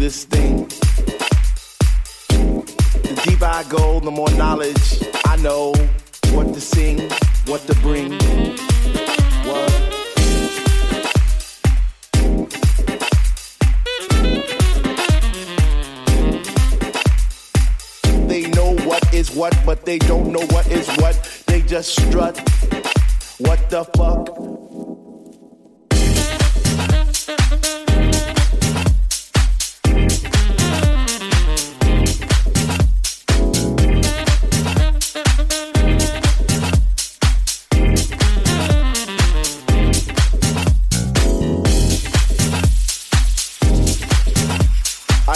this thing. The deeper I go, the more knowledge I know what to sing, what to bring. What? They know what is what, but they don't know what is what. They just strut. What the fuck?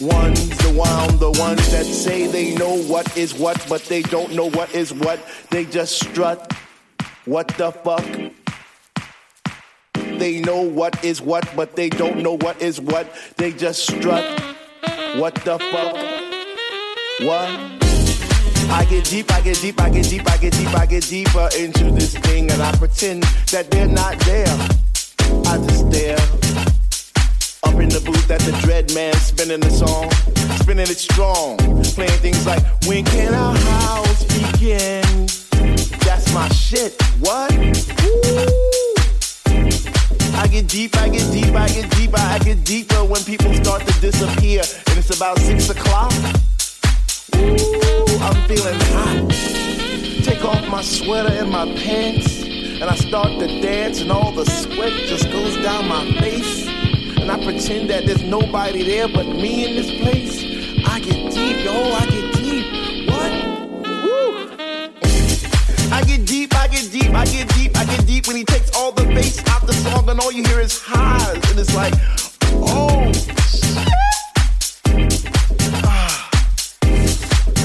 ones, the one, the ones that say they know what is what, but they don't know what is what. They just strut. What the fuck? They know what is what, but they don't know what is what. They just strut. What the fuck? What? I get deep, I get deep, I get deep, I get deep, I get deeper into this thing, and I pretend that they're not there. I just stare in the booth at the Dread Man, spinning the song, spinning it strong, playing things like When can our house begin? That's my shit. What? Ooh. I get deep, I get deep, I get deeper, I get deeper when people start to disappear, and it's about six o'clock. Ooh, I'm feeling hot. Take off my sweater and my pants, and I start to dance, and all the sweat just goes down my face and I pretend that there's nobody there but me in this place. I get deep, yo, I get deep. What? Woo! I get deep, I get deep, I get deep, I get deep when he takes all the bass out the song and all you hear is highs. And it's like, oh, shit. Ah,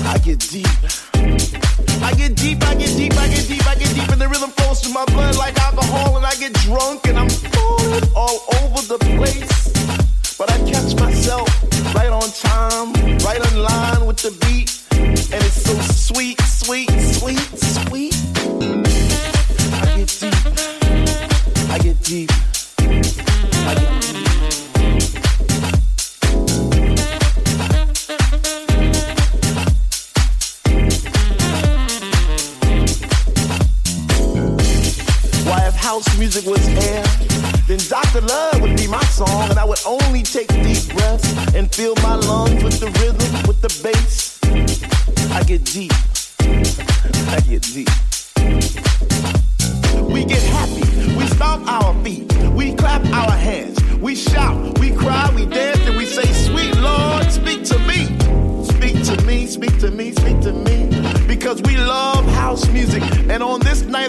I get deep. I get deep, I get deep, I get deep, I get deep, and the rhythm flows through my blood like alcohol, and I get drunk and I'm falling all over the place. But I catch myself right on time, right on line with the beat, and it's so sweet, sweet, sweet, sweet. I get deep, I get deep, house music was air, then Dr. Love would be my song, and I would only take deep breaths and fill my lungs with the rhythm, with the bass. I get deep. I get deep. We get happy, we stomp our feet, we clap our hands, we shout, we cry, we dance, and we say, Sweet Lord, speak to me. Speak to me, speak to me, speak to me because we love house music. And on this night,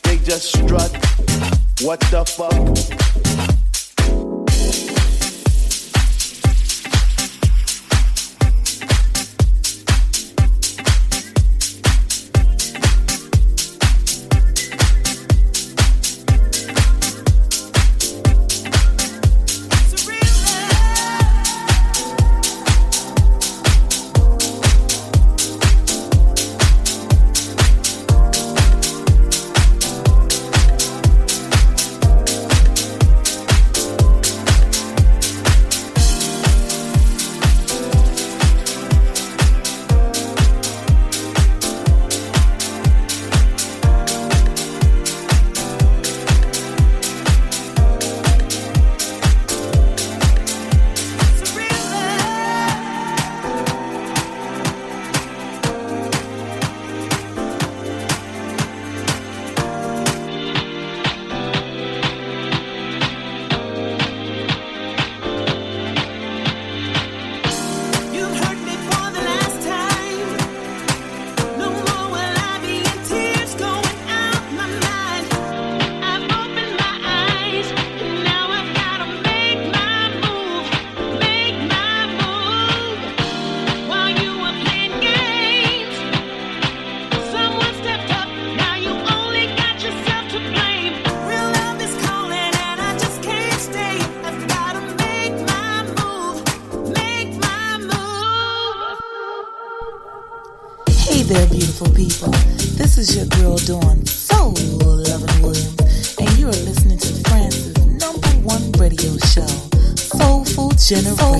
They just strut. What the fuck?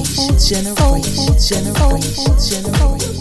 是钱的鬼是钱的鬼是钱的鬼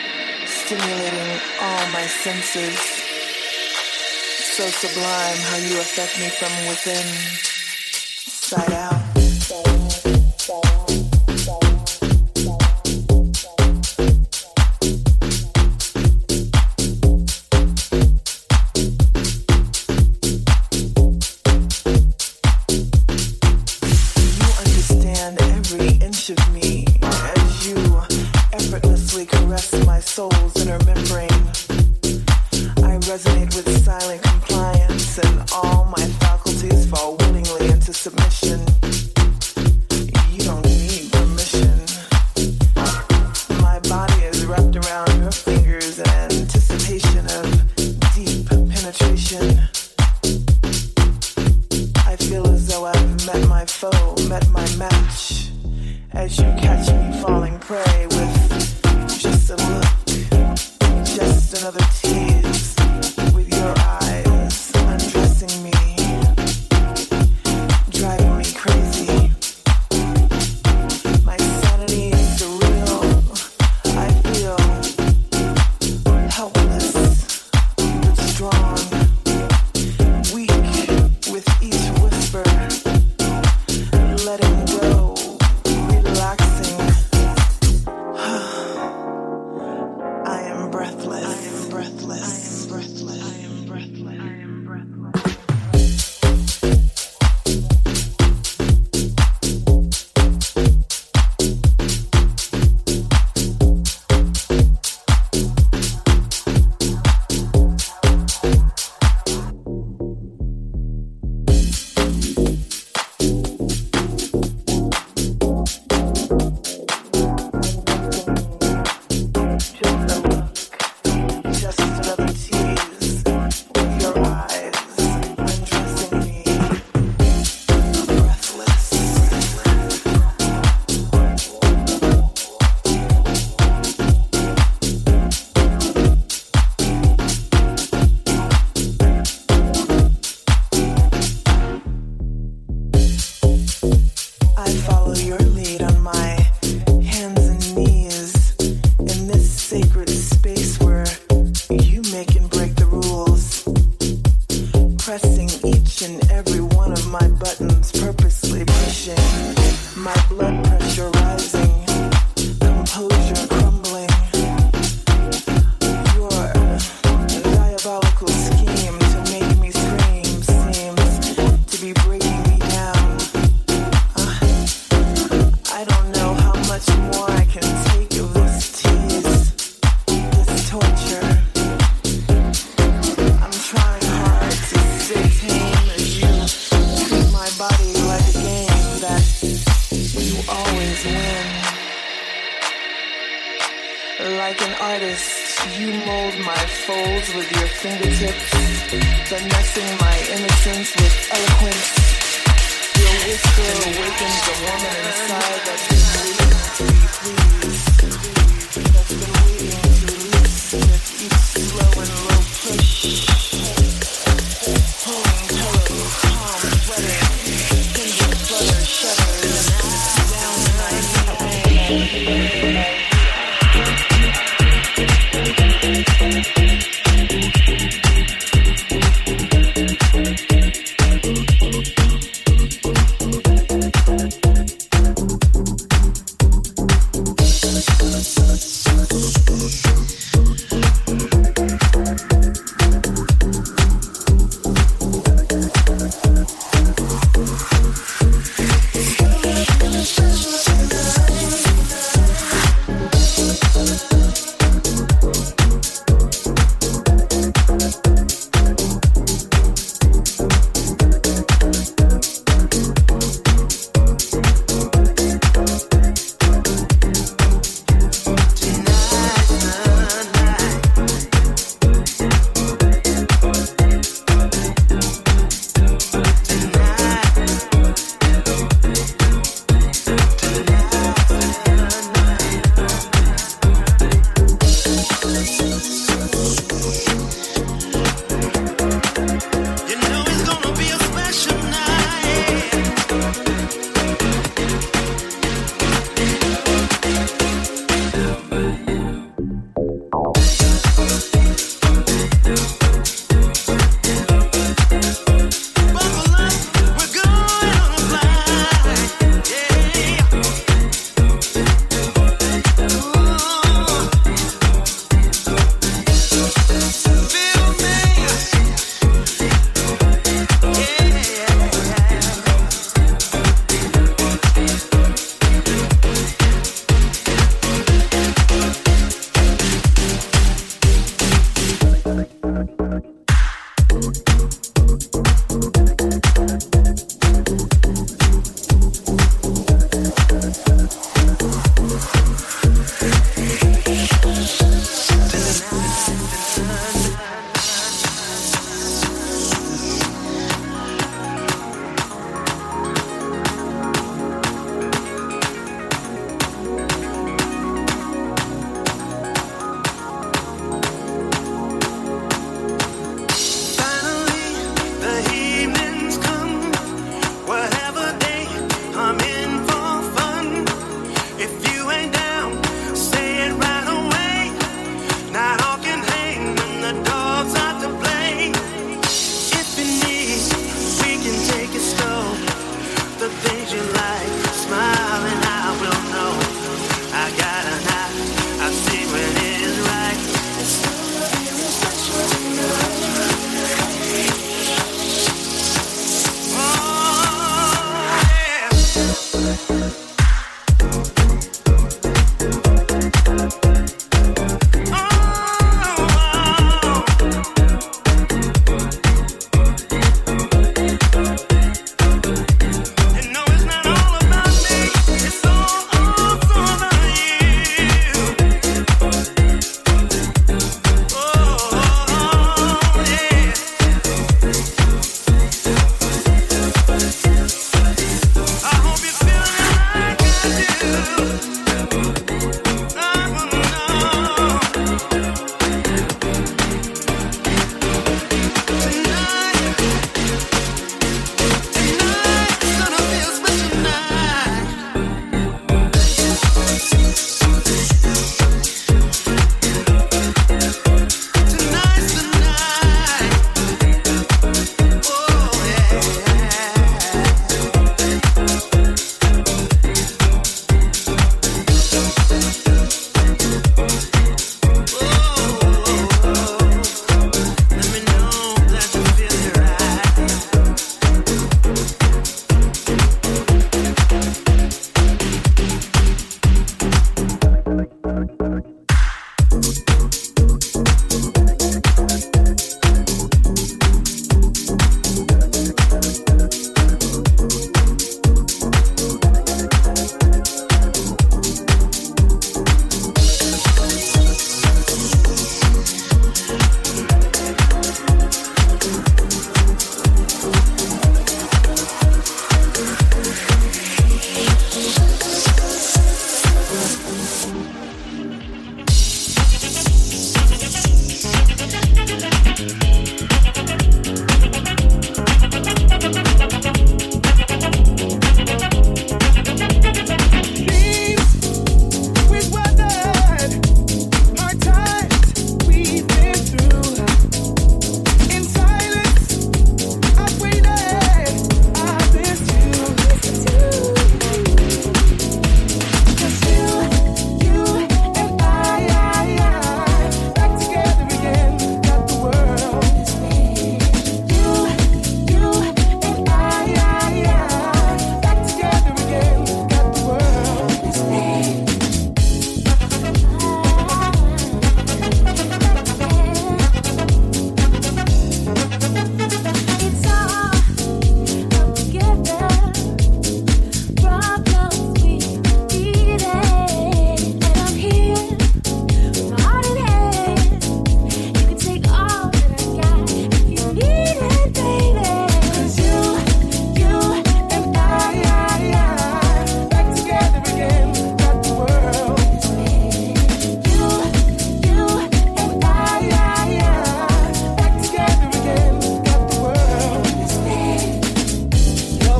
stimulating all my senses. So sublime how you affect me from within, side out. Thank you.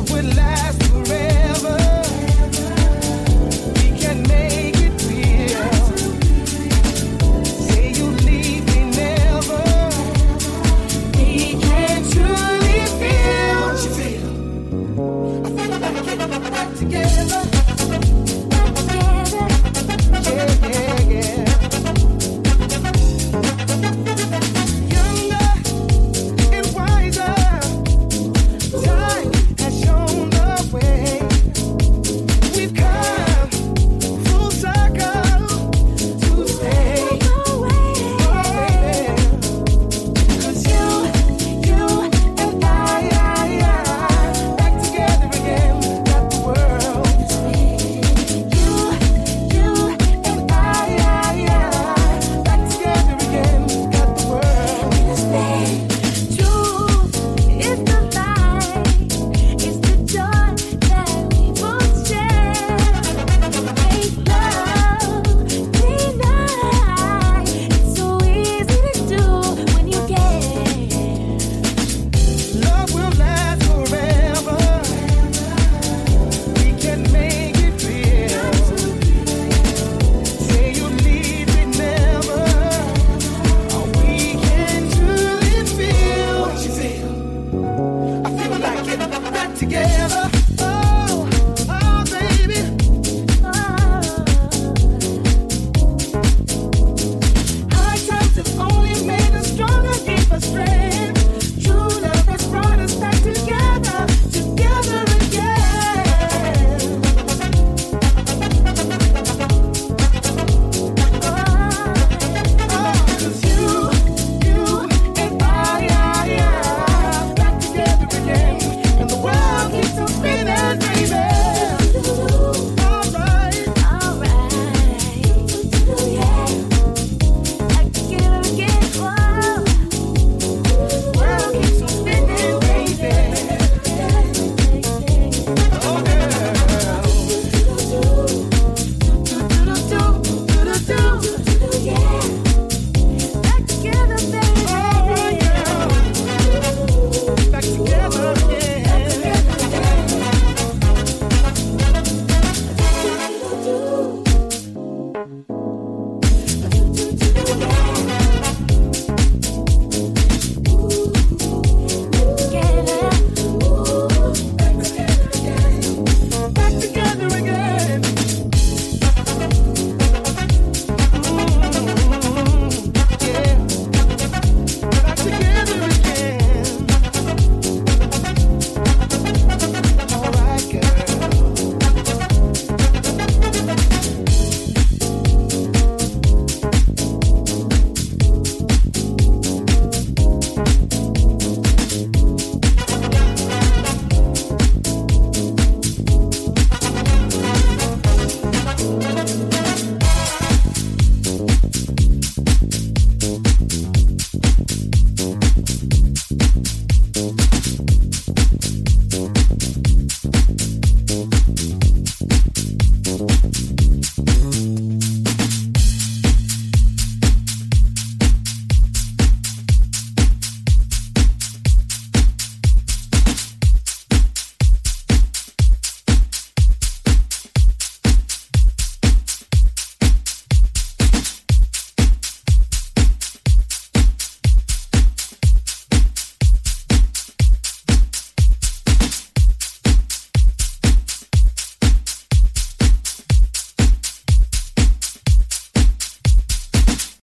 love will last forever.